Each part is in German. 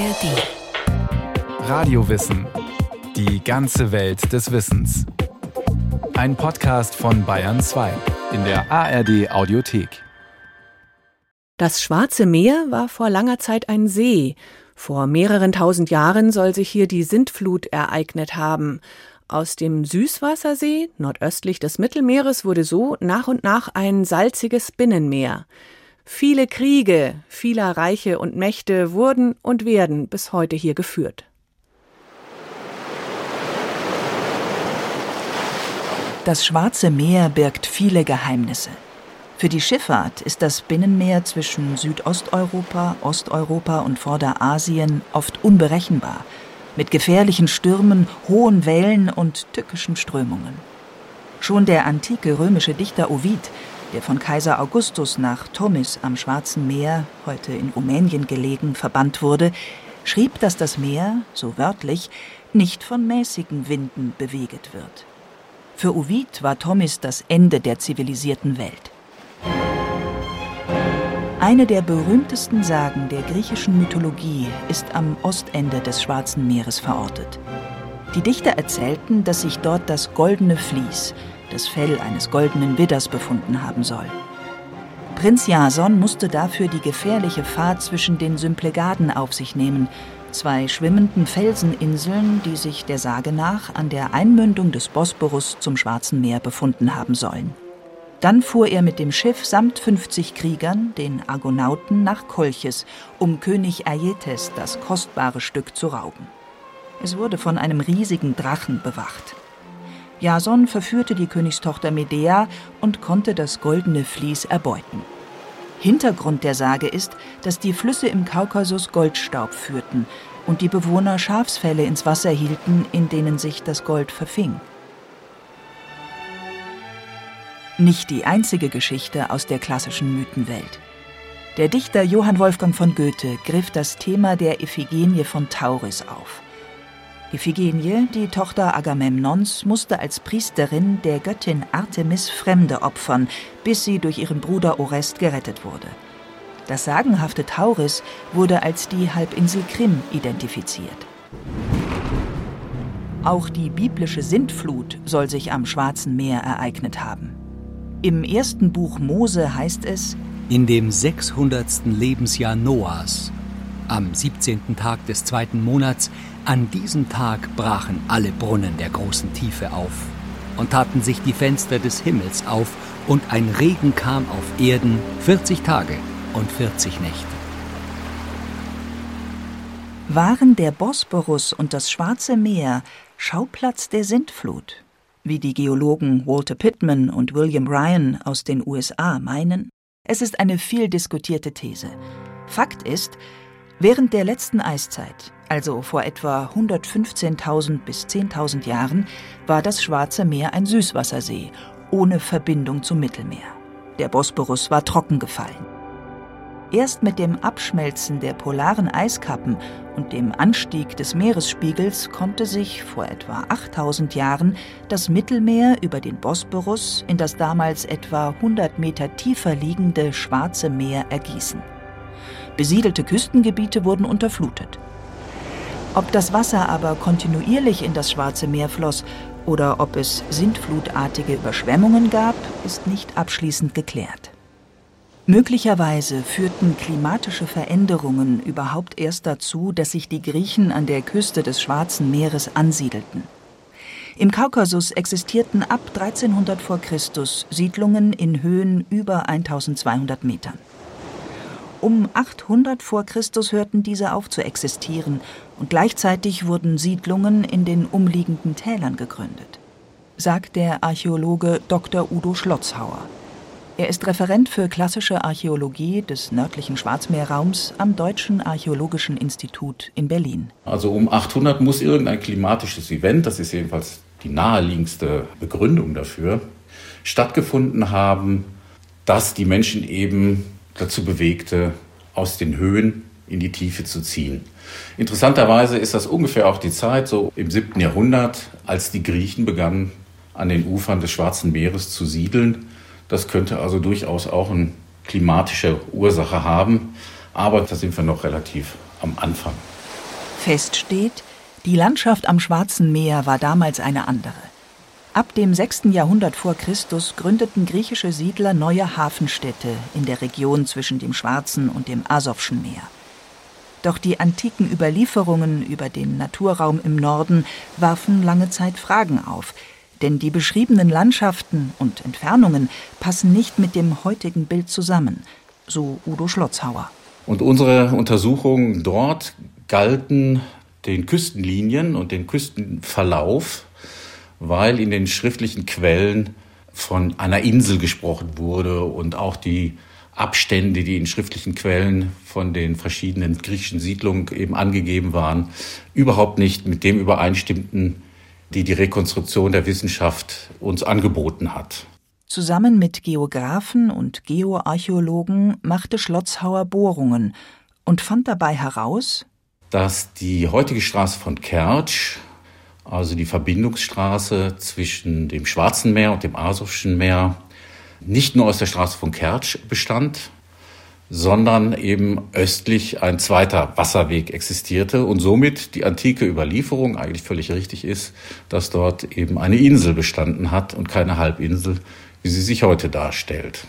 ARD. Radiowissen. Die ganze Welt des Wissens. Ein Podcast von Bayern 2 in der ARD Audiothek. Das Schwarze Meer war vor langer Zeit ein See. Vor mehreren tausend Jahren soll sich hier die Sintflut ereignet haben. Aus dem Süßwassersee, nordöstlich des Mittelmeeres, wurde so nach und nach ein salziges Binnenmeer. Viele Kriege vieler Reiche und Mächte wurden und werden bis heute hier geführt. Das Schwarze Meer birgt viele Geheimnisse. Für die Schifffahrt ist das Binnenmeer zwischen Südosteuropa, Osteuropa und Vorderasien oft unberechenbar – mit gefährlichen Stürmen, hohen Wellen und tückischen Strömungen. Schon der antike römische Dichter Ovid, der von Kaiser Augustus nach Tomis am Schwarzen Meer, heute in Rumänien gelegen, verbannt wurde, schrieb, dass das Meer, so wörtlich, nicht von mäßigen Winden beweget wird. Für Ovid war Tomis das Ende der zivilisierten Welt. Eine der berühmtesten Sagen der griechischen Mythologie ist am Ostende des Schwarzen Meeres verortet. Die Dichter erzählten, dass sich dort das goldene Vlies, das Fell eines goldenen Widders, befunden haben soll. Prinz Jason musste dafür die gefährliche Fahrt zwischen den Symplegaden auf sich nehmen, zwei schwimmenden Felseninseln, die sich der Sage nach an der Einmündung des Bosporus zum Schwarzen Meer befunden haben sollen. Dann fuhr er mit dem Schiff samt 50 Kriegern, den Argonauten, nach Kolchis, um König Aietes das kostbare Stück zu rauben. Es wurde von einem riesigen Drachen bewacht. Jason verführte die Königstochter Medea und konnte das goldene Vlies erbeuten. Hintergrund der Sage ist, dass die Flüsse im Kaukasus Goldstaub führten und die Bewohner Schafsfälle ins Wasser hielten, in denen sich das Gold verfing. Nicht die einzige Geschichte aus der klassischen Mythenwelt. Der Dichter Johann Wolfgang von Goethe griff das Thema der Iphigenie von Tauris auf. Iphigenie, die Tochter Agamemnons, musste als Priesterin der Göttin Artemis Fremde opfern, bis sie durch ihren Bruder Orest gerettet wurde. Das sagenhafte Tauris wurde als die Halbinsel Krim identifiziert. Auch die biblische Sintflut soll sich am Schwarzen Meer ereignet haben. Im ersten Buch Mose heißt es, in dem 600. Lebensjahr Noahs, am 17. Tag des zweiten Monats, an diesem Tag brachen alle Brunnen der großen Tiefe auf und taten sich die Fenster des Himmels auf, und ein Regen kam auf Erden 40 Tage und 40 Nächte. Waren der Bosporus und das Schwarze Meer Schauplatz der Sintflut? wie die Geologen Walter Pittman und William Ryan aus den USA meinen, es ist eine viel diskutierte These. Fakt ist, während der letzten Eiszeit, also vor etwa 115.000 bis 10.000 Jahren, war das Schwarze Meer ein Süßwassersee ohne Verbindung zum Mittelmeer. Der Bosporus war trocken gefallen. Erst mit dem Abschmelzen der polaren Eiskappen und dem Anstieg des Meeresspiegels konnte sich vor etwa 8000 Jahren das Mittelmeer über den Bosporus in das damals etwa 100 Meter tiefer liegende Schwarze Meer ergießen. Besiedelte Küstengebiete wurden unterflutet. Ob das Wasser aber kontinuierlich in das Schwarze Meer floss oder ob es sintflutartige Überschwemmungen gab, ist nicht abschließend geklärt. Möglicherweise führten klimatische Veränderungen überhaupt erst dazu, dass sich die Griechen an der Küste des Schwarzen Meeres ansiedelten. Im Kaukasus existierten ab 1300 v. Chr. Siedlungen in Höhen über 1200 Metern. Um 800 v. Chr. hörten diese auf zu existieren und gleichzeitig wurden Siedlungen in den umliegenden Tälern gegründet, sagt der Archäologe Dr. Udo Schlotzhauer. Er ist Referent für klassische Archäologie des nördlichen Schwarzmeerraums am Deutschen Archäologischen Institut in Berlin. Also um 800 muss irgendein klimatisches Event, das ist jedenfalls die naheliegendste Begründung dafür, stattgefunden haben, das die Menschen eben dazu bewegte, aus den Höhen in die Tiefe zu ziehen. Interessanterweise ist das ungefähr auch die Zeit, so im 7. Jahrhundert, als die Griechen begannen, an den Ufern des Schwarzen Meeres zu siedeln das könnte also durchaus auch eine klimatische Ursache haben. Aber da sind wir noch relativ am Anfang. Fest steht, die Landschaft am Schwarzen Meer war damals eine andere. Ab dem 6. Jahrhundert vor Christus gründeten griechische Siedler neue Hafenstädte in der Region zwischen dem Schwarzen und dem Asowschen Meer. Doch die antiken Überlieferungen über den Naturraum im Norden warfen lange Zeit Fragen auf, denn die beschriebenen Landschaften und Entfernungen passen nicht mit dem heutigen Bild zusammen, so Udo Schlotzhauer. Und unsere Untersuchungen dort galten den Küstenlinien und den Küstenverlauf, weil in den schriftlichen Quellen von einer Insel gesprochen wurde und auch die Abstände, die in schriftlichen Quellen von den verschiedenen griechischen Siedlungen eben angegeben waren, überhaupt nicht mit dem übereinstimmten, die die Rekonstruktion der Wissenschaft uns angeboten hat. Zusammen mit Geographen und Geoarchäologen machte Schlotzhauer Bohrungen und fand dabei heraus, dass die heutige Straße von Kertsch, also die Verbindungsstraße zwischen dem Schwarzen Meer und dem Asowschen Meer, nicht nur aus der Straße von Kertsch bestand, sondern eben östlich ein zweiter Wasserweg existierte und somit die antike Überlieferung eigentlich völlig richtig ist, dass dort eben eine Insel bestanden hat und keine Halbinsel, wie sie sich heute darstellt.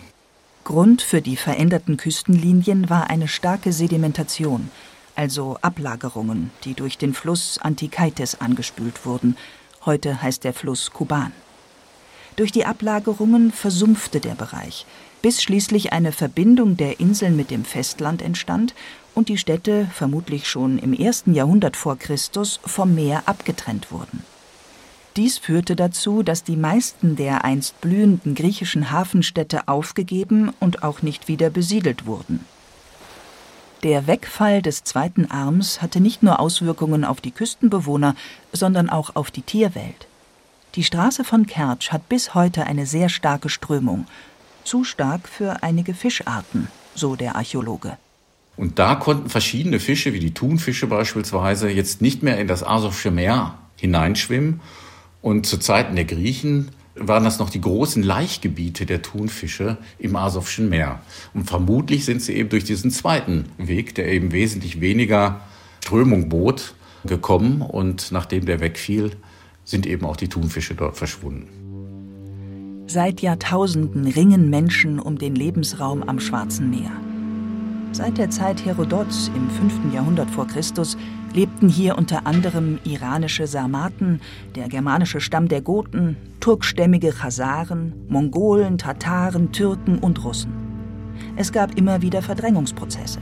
Grund für die veränderten Küstenlinien war eine starke Sedimentation, also Ablagerungen, die durch den Fluss Antikaites angespült wurden. Heute heißt der Fluss Kuban. Durch die Ablagerungen versumpfte der Bereich, bis schließlich eine Verbindung der Inseln mit dem Festland entstand und die Städte, vermutlich schon im ersten Jahrhundert vor Christus, vom Meer abgetrennt wurden. Dies führte dazu, dass die meisten der einst blühenden griechischen Hafenstädte aufgegeben und auch nicht wieder besiedelt wurden. Der Wegfall des zweiten Arms hatte nicht nur Auswirkungen auf die Küstenbewohner, sondern auch auf die Tierwelt. Die Straße von Kertsch hat bis heute eine sehr starke Strömung, zu stark für einige Fischarten, so der Archäologe. Und da konnten verschiedene Fische, wie die Thunfische beispielsweise, jetzt nicht mehr in das Asowsche Meer hineinschwimmen. Und zu Zeiten der Griechen waren das noch die großen Laichgebiete der Thunfische im Asowschen Meer. Und vermutlich sind sie eben durch diesen zweiten Weg, der eben wesentlich weniger Strömung bot, gekommen. Und nachdem der wegfiel, sind eben auch die Thunfische dort verschwunden. Seit Jahrtausenden ringen Menschen um den Lebensraum am Schwarzen Meer. Seit der Zeit Herodots im 5. Jahrhundert vor Christus lebten hier unter anderem iranische Sarmaten, der germanische Stamm der Goten, turkstämmige Chasaren, Mongolen, Tataren, Türken und Russen. Es gab immer wieder Verdrängungsprozesse.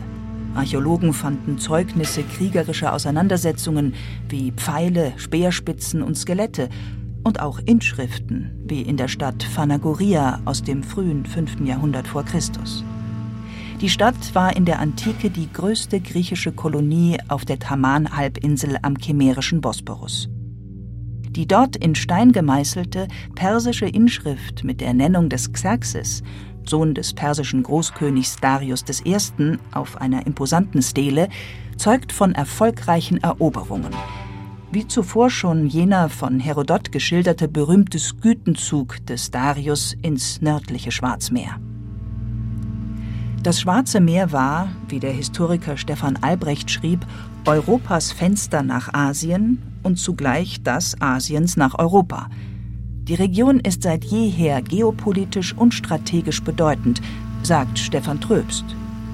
Archäologen fanden Zeugnisse kriegerischer Auseinandersetzungen wie Pfeile, Speerspitzen und Skelette und auch Inschriften wie in der Stadt Phanagoria aus dem frühen 5. Jahrhundert vor Christus. Die Stadt war in der Antike die größte griechische Kolonie auf der Taman-Halbinsel am chimerischen Bosporus. Die dort in Stein gemeißelte persische Inschrift mit der Nennung des Xerxes Sohn des persischen Großkönigs Darius I., auf einer imposanten Stele, zeugt von erfolgreichen Eroberungen. Wie zuvor schon jener von Herodot geschilderte berühmte Skütenzug des Darius ins nördliche Schwarzmeer. Das Schwarze Meer war, wie der Historiker Stefan Albrecht schrieb, Europas Fenster nach Asien und zugleich das Asiens nach Europa – die Region ist seit jeher geopolitisch und strategisch bedeutend, sagt Stefan Tröbst.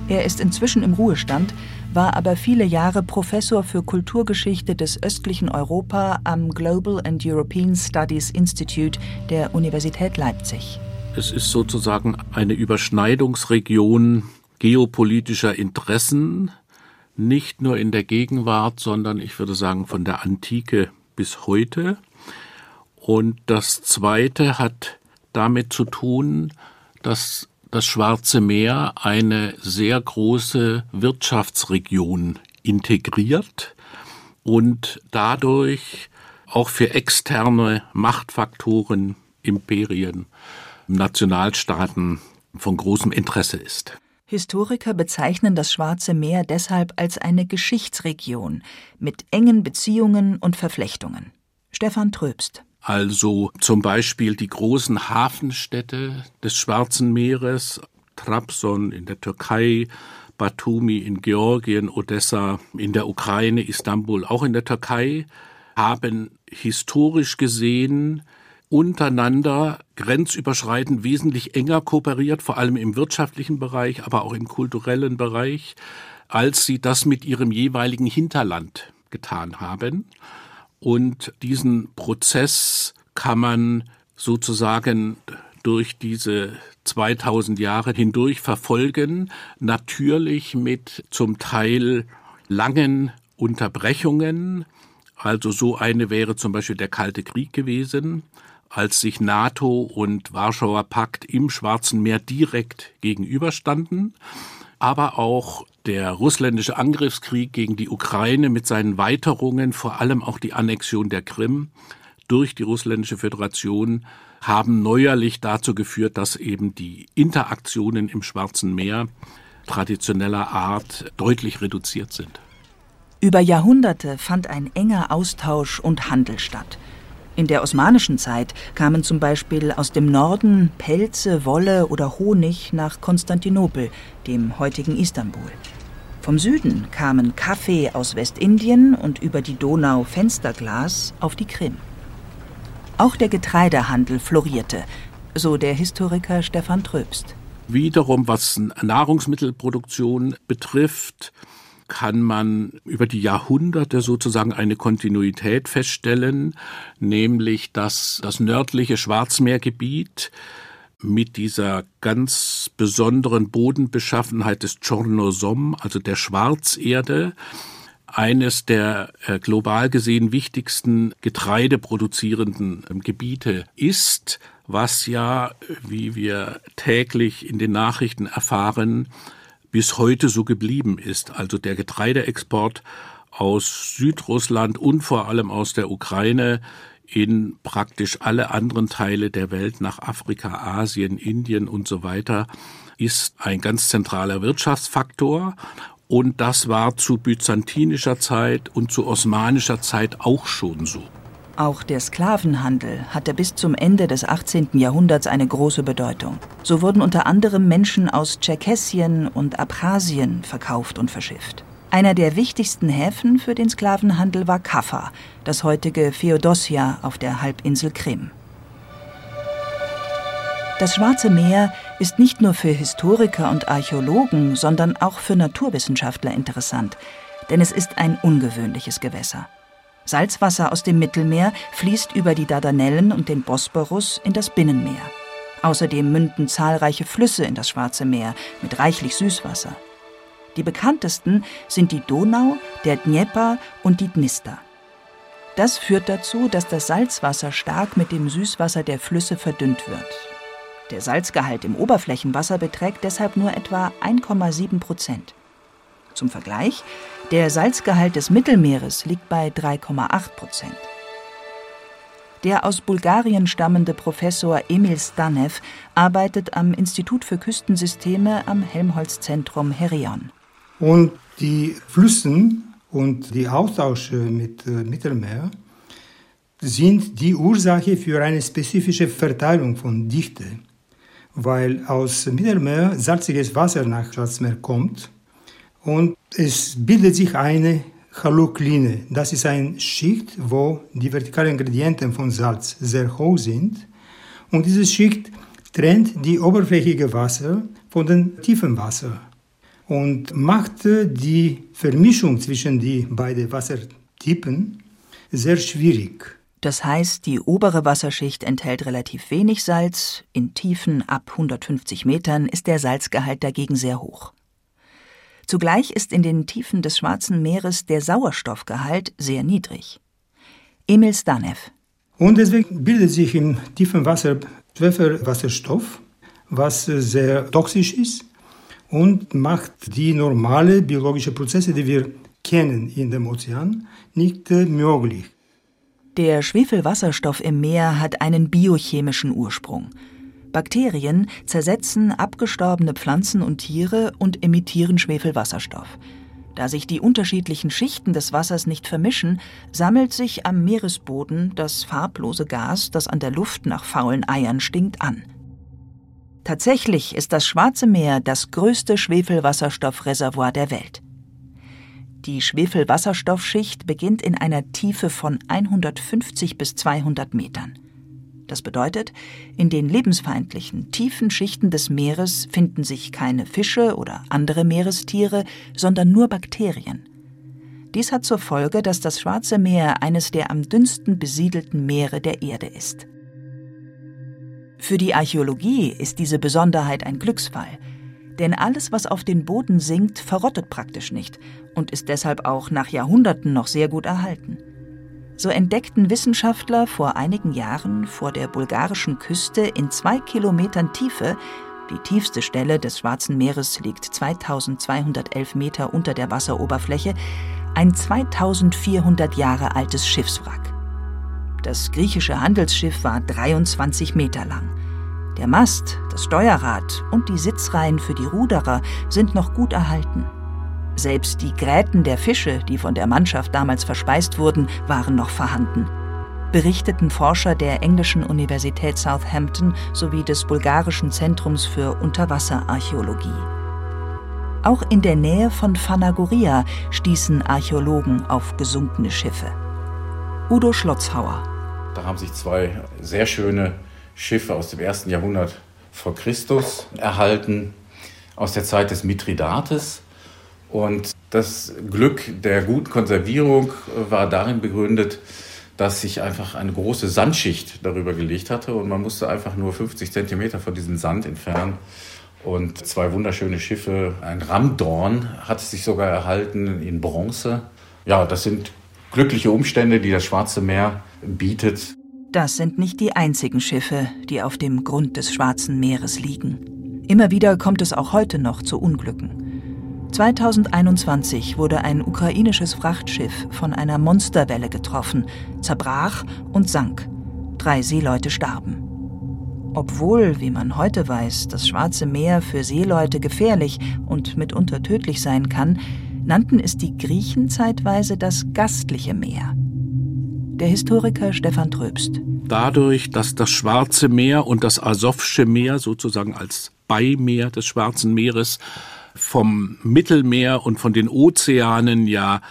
Er ist inzwischen im Ruhestand, war aber viele Jahre Professor für Kulturgeschichte des östlichen Europa am Global and European Studies Institute der Universität Leipzig. Es ist sozusagen eine Überschneidungsregion geopolitischer Interessen, nicht nur in der Gegenwart, sondern ich würde sagen von der Antike bis heute. Und das Zweite hat damit zu tun, dass das Schwarze Meer eine sehr große Wirtschaftsregion integriert und dadurch auch für externe Machtfaktoren, Imperien, Nationalstaaten von großem Interesse ist. Historiker bezeichnen das Schwarze Meer deshalb als eine Geschichtsregion mit engen Beziehungen und Verflechtungen. Stefan Tröbst also zum Beispiel die großen Hafenstädte des Schwarzen Meeres, Trabzon in der Türkei, Batumi in Georgien, Odessa in der Ukraine, Istanbul auch in der Türkei, haben historisch gesehen untereinander grenzüberschreitend wesentlich enger kooperiert, vor allem im wirtschaftlichen Bereich, aber auch im kulturellen Bereich, als sie das mit ihrem jeweiligen Hinterland getan haben. Und diesen Prozess kann man sozusagen durch diese 2000 Jahre hindurch verfolgen, natürlich mit zum Teil langen Unterbrechungen. Also so eine wäre zum Beispiel der Kalte Krieg gewesen, als sich NATO und Warschauer Pakt im Schwarzen Meer direkt gegenüberstanden, aber auch der russländische Angriffskrieg gegen die Ukraine mit seinen Weiterungen, vor allem auch die Annexion der Krim durch die russländische Föderation, haben neuerlich dazu geführt, dass eben die Interaktionen im Schwarzen Meer traditioneller Art deutlich reduziert sind. Über Jahrhunderte fand ein enger Austausch und Handel statt. In der osmanischen Zeit kamen zum Beispiel aus dem Norden Pelze, Wolle oder Honig nach Konstantinopel, dem heutigen Istanbul. Vom Süden kamen Kaffee aus Westindien und über die Donau Fensterglas auf die Krim. Auch der Getreidehandel florierte, so der Historiker Stefan Tröbst. Wiederum, was Nahrungsmittelproduktion betrifft, kann man über die Jahrhunderte sozusagen eine Kontinuität feststellen, nämlich dass das nördliche Schwarzmeergebiet mit dieser ganz besonderen Bodenbeschaffenheit des Chornosom, also der Schwarzerde, eines der äh, global gesehen wichtigsten getreideproduzierenden ähm, Gebiete ist, was ja, wie wir täglich in den Nachrichten erfahren, bis heute so geblieben ist. Also der Getreideexport aus Südrussland und vor allem aus der Ukraine in praktisch alle anderen Teile der Welt nach Afrika, Asien, Indien und so weiter ist ein ganz zentraler Wirtschaftsfaktor und das war zu byzantinischer Zeit und zu osmanischer Zeit auch schon so. Auch der Sklavenhandel hatte bis zum Ende des 18. Jahrhunderts eine große Bedeutung. So wurden unter anderem Menschen aus Tscherkessien und Abchasien verkauft und verschifft. Einer der wichtigsten Häfen für den Sklavenhandel war Kaffa, das heutige Feodossia auf der Halbinsel Krim. Das Schwarze Meer ist nicht nur für Historiker und Archäologen, sondern auch für Naturwissenschaftler interessant, denn es ist ein ungewöhnliches Gewässer. Salzwasser aus dem Mittelmeer fließt über die Dardanellen und den Bosporus in das Binnenmeer. Außerdem münden zahlreiche Flüsse in das Schwarze Meer mit reichlich Süßwasser. Die bekanntesten sind die Donau, der Dnieper und die Dnister. Das führt dazu, dass das Salzwasser stark mit dem Süßwasser der Flüsse verdünnt wird. Der Salzgehalt im Oberflächenwasser beträgt deshalb nur etwa 1,7 Prozent. Zum Vergleich, der Salzgehalt des Mittelmeeres liegt bei 3,8 Prozent. Der aus Bulgarien stammende Professor Emil Stanev arbeitet am Institut für Küstensysteme am Helmholtz-Zentrum Herion. Und die Flüssen und die Austausche mit äh, Mittelmeer sind die Ursache für eine spezifische Verteilung von Dichte weil aus Mittelmeer salziges Wasser nach Schwarzmeer kommt und es bildet sich eine Halokline. Das ist eine Schicht, wo die vertikalen Gradienten von Salz sehr hoch sind und diese Schicht trennt die oberflächige Wasser von dem tiefen Wasser und macht die Vermischung zwischen die beiden Wassertypen sehr schwierig. Das heißt, die obere Wasserschicht enthält relativ wenig Salz, in Tiefen ab 150 Metern ist der Salzgehalt dagegen sehr hoch. Zugleich ist in den Tiefen des Schwarzen Meeres der Sauerstoffgehalt sehr niedrig. Emil Stanev. Und deswegen bildet sich im tiefen Wasser Schwefelwasserstoff, was sehr toxisch ist und macht die normale biologische Prozesse, die wir kennen in dem Ozean, nicht möglich. Der Schwefelwasserstoff im Meer hat einen biochemischen Ursprung. Bakterien zersetzen abgestorbene Pflanzen und Tiere und emittieren Schwefelwasserstoff. Da sich die unterschiedlichen Schichten des Wassers nicht vermischen, sammelt sich am Meeresboden das farblose Gas, das an der Luft nach faulen Eiern stinkt, an. Tatsächlich ist das Schwarze Meer das größte Schwefelwasserstoffreservoir der Welt. Die Schwefelwasserstoffschicht beginnt in einer Tiefe von 150 bis 200 Metern. Das bedeutet, in den lebensfeindlichen, tiefen Schichten des Meeres finden sich keine Fische oder andere Meerestiere, sondern nur Bakterien. Dies hat zur Folge, dass das Schwarze Meer eines der am dünnsten besiedelten Meere der Erde ist. Für die Archäologie ist diese Besonderheit ein Glücksfall, denn alles, was auf den Boden sinkt, verrottet praktisch nicht und ist deshalb auch nach Jahrhunderten noch sehr gut erhalten. So entdeckten Wissenschaftler vor einigen Jahren vor der bulgarischen Küste in zwei Kilometern Tiefe, die tiefste Stelle des Schwarzen Meeres liegt 2211 Meter unter der Wasseroberfläche, ein 2400 Jahre altes Schiffswrack. Das griechische Handelsschiff war 23 Meter lang. Der Mast, das Steuerrad und die Sitzreihen für die Ruderer sind noch gut erhalten. Selbst die Gräten der Fische, die von der Mannschaft damals verspeist wurden, waren noch vorhanden. Berichteten Forscher der englischen Universität Southampton sowie des bulgarischen Zentrums für Unterwasserarchäologie. Auch in der Nähe von Phanagoria stießen Archäologen auf gesunkene Schiffe. Udo Schlotzhauer. Da haben sich zwei sehr schöne Schiffe aus dem ersten Jahrhundert vor Christus erhalten, aus der Zeit des Mithridates. Und das Glück der guten Konservierung war darin begründet, dass sich einfach eine große Sandschicht darüber gelegt hatte und man musste einfach nur 50 Zentimeter von diesem Sand entfernen. Und zwei wunderschöne Schiffe, ein Ramdorn hat sich sogar erhalten in Bronze. Ja, das sind glückliche Umstände, die das Schwarze Meer bietet. Das sind nicht die einzigen Schiffe, die auf dem Grund des Schwarzen Meeres liegen. Immer wieder kommt es auch heute noch zu Unglücken. 2021 wurde ein ukrainisches Frachtschiff von einer Monsterwelle getroffen, zerbrach und sank. Drei Seeleute starben. Obwohl, wie man heute weiß, das Schwarze Meer für Seeleute gefährlich und mitunter tödlich sein kann, nannten es die Griechen zeitweise das gastliche Meer. Der Historiker Stefan Tröbst. Dadurch, dass das Schwarze Meer und das Asowsche Meer sozusagen als Beimeer des Schwarzen Meeres vom Mittelmeer und von den Ozeanen ja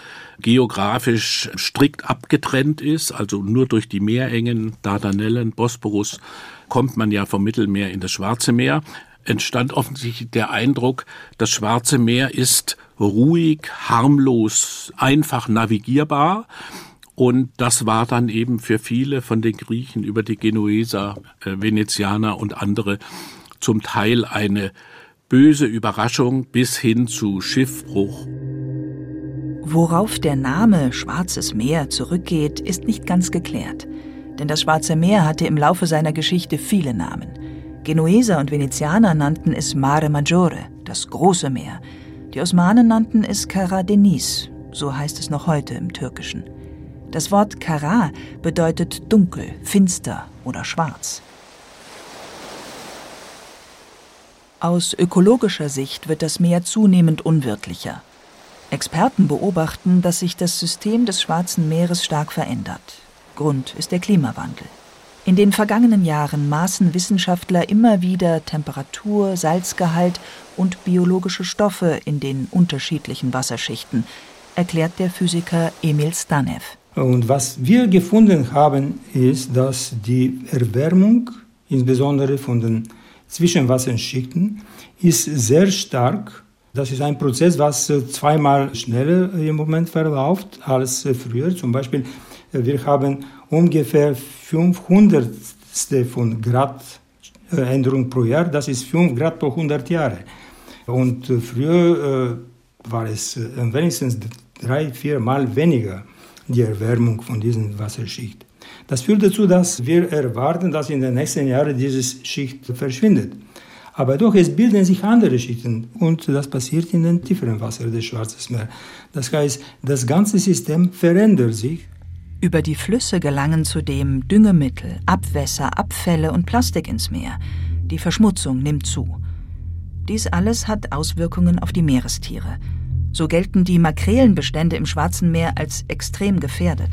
geografisch strikt abgetrennt ist, also nur durch die Meerengen, Dardanellen, Bosporus, kommt man ja vom Mittelmeer in das Schwarze Meer, entstand offensichtlich der Eindruck, das Schwarze Meer ist ruhig, harmlos, einfach navigierbar. Und das war dann eben für viele von den Griechen über die Genueser, äh, Venezianer und andere zum Teil eine böse Überraschung bis hin zu Schiffbruch. Worauf der Name Schwarzes Meer zurückgeht, ist nicht ganz geklärt. Denn das Schwarze Meer hatte im Laufe seiner Geschichte viele Namen. Genueser und Venezianer nannten es Mare Maggiore, das große Meer. Die Osmanen nannten es Kara Deniz, so heißt es noch heute im Türkischen. Das Wort Kara bedeutet dunkel, finster oder schwarz. Aus ökologischer Sicht wird das Meer zunehmend unwirtlicher. Experten beobachten, dass sich das System des Schwarzen Meeres stark verändert. Grund ist der Klimawandel. In den vergangenen Jahren maßen Wissenschaftler immer wieder Temperatur, Salzgehalt und biologische Stoffe in den unterschiedlichen Wasserschichten, erklärt der Physiker Emil Stanev. Und was wir gefunden haben, ist, dass die Erwärmung, insbesondere von den Zwischenwasserschichten ist sehr stark. Das ist ein Prozess, was äh, zweimal schneller im Moment verläuft als äh, früher. Zum Beispiel, äh, wir haben ungefähr 500 von Grad Änderung pro Jahr. Das ist 5 Grad pro 100 Jahre. Und früher war es wenigstens drei, vier Mal weniger die Erwärmung von diesen Wasserschicht. Das führt dazu, dass wir erwarten, dass in den nächsten Jahren diese Schicht verschwindet. Aber doch, es bilden sich andere Schichten und das passiert in den tieferen Wasser des Schwarzen Meeres. Das heißt, das ganze System verändert sich. Über die Flüsse gelangen zudem Düngemittel, Abwässer, Abfälle und Plastik ins Meer. Die Verschmutzung nimmt zu. Dies alles hat Auswirkungen auf die Meerestiere. So gelten die Makrelenbestände im Schwarzen Meer als extrem gefährdet.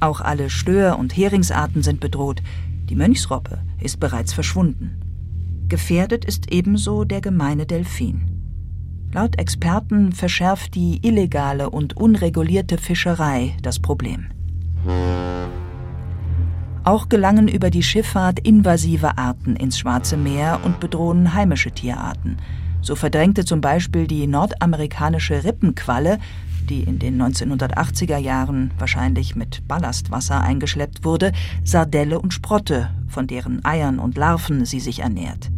Auch alle Stör- und Heringsarten sind bedroht. Die Mönchsrobbe ist bereits verschwunden. Gefährdet ist ebenso der gemeine Delfin. Laut Experten verschärft die illegale und unregulierte Fischerei das Problem. Auch gelangen über die Schifffahrt invasive Arten ins Schwarze Meer und bedrohen heimische Tierarten. So verdrängte zum Beispiel die nordamerikanische Rippenqualle, die in den 1980er Jahren wahrscheinlich mit Ballastwasser eingeschleppt wurde, Sardelle und Sprotte, von deren Eiern und Larven sie sich ernährt.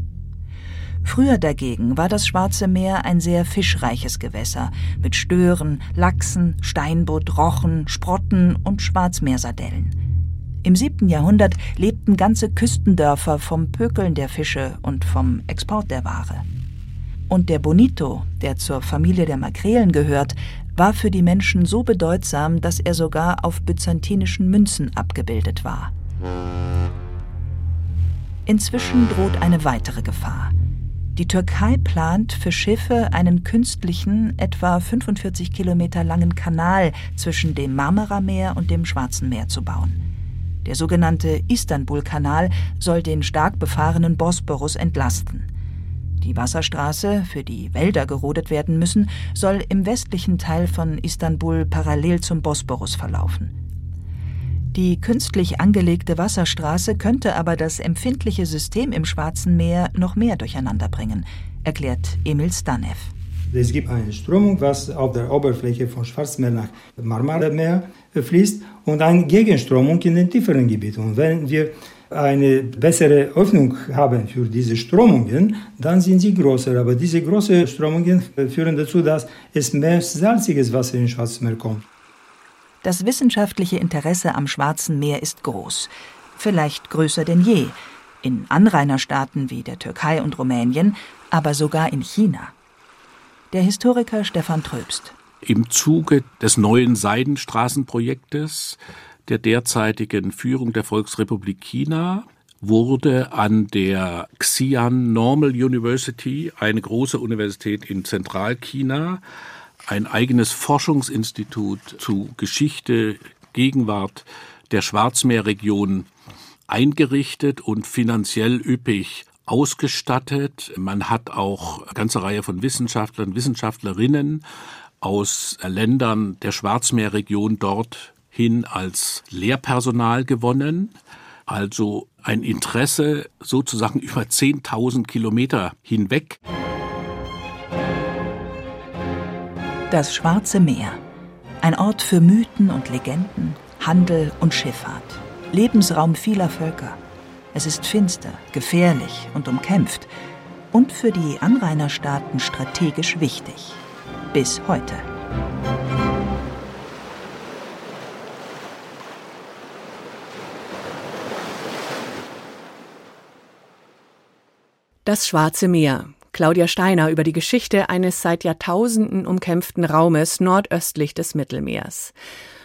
Früher dagegen war das Schwarze Meer ein sehr fischreiches Gewässer mit Stören, Lachsen, Steinbutt, Rochen, Sprotten und Schwarzmeersardellen. Im siebten Jahrhundert lebten ganze Küstendörfer vom Pökeln der Fische und vom Export der Ware. Und der Bonito, der zur Familie der Makrelen gehört, war für die Menschen so bedeutsam, dass er sogar auf byzantinischen Münzen abgebildet war. Inzwischen droht eine weitere Gefahr. Die Türkei plant für Schiffe einen künstlichen, etwa 45 Kilometer langen Kanal zwischen dem Marmarameer und dem Schwarzen Meer zu bauen. Der sogenannte Istanbul-Kanal soll den stark befahrenen Bosporus entlasten. Die Wasserstraße, für die Wälder gerodet werden müssen, soll im westlichen Teil von Istanbul parallel zum Bosporus verlaufen. Die künstlich angelegte Wasserstraße könnte aber das empfindliche System im Schwarzen Meer noch mehr durcheinanderbringen, erklärt Emil Stanev. Es gibt eine Strömung, was auf der Oberfläche von Schwarzmeer nach Marmara-Meer fließt und eine Gegenströmung in den tieferen Gebieten. Und wenn wir eine bessere Öffnung haben für diese Strömungen, dann sind sie größer. Aber diese großen Strömungen führen dazu, dass es mehr salziges Wasser in Schwarzmeer kommt. Das wissenschaftliche Interesse am Schwarzen Meer ist groß, vielleicht größer denn je, in Anrainerstaaten wie der Türkei und Rumänien, aber sogar in China. Der Historiker Stefan Tröbst. Im Zuge des neuen Seidenstraßenprojektes der derzeitigen Führung der Volksrepublik China wurde an der Xi'an Normal University, eine große Universität in Zentralchina, ein eigenes Forschungsinstitut zu Geschichte, Gegenwart der Schwarzmeerregion eingerichtet und finanziell üppig ausgestattet. Man hat auch eine ganze Reihe von Wissenschaftlern, Wissenschaftlerinnen aus Ländern der Schwarzmeerregion dort hin als Lehrpersonal gewonnen. Also ein Interesse sozusagen über 10.000 Kilometer hinweg. Das Schwarze Meer. Ein Ort für Mythen und Legenden, Handel und Schifffahrt. Lebensraum vieler Völker. Es ist finster, gefährlich und umkämpft und für die Anrainerstaaten strategisch wichtig. Bis heute. Das Schwarze Meer. Claudia Steiner über die Geschichte eines seit Jahrtausenden umkämpften Raumes nordöstlich des Mittelmeers.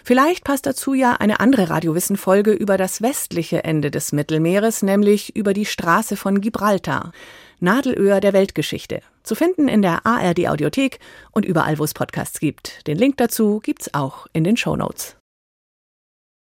Vielleicht passt dazu ja eine andere Radiowissen-Folge über das westliche Ende des Mittelmeeres, nämlich über die Straße von Gibraltar. Nadelöhr der Weltgeschichte. Zu finden in der ARD Audiothek und überall, wo es Podcasts gibt. Den Link dazu gibt's auch in den Show Notes.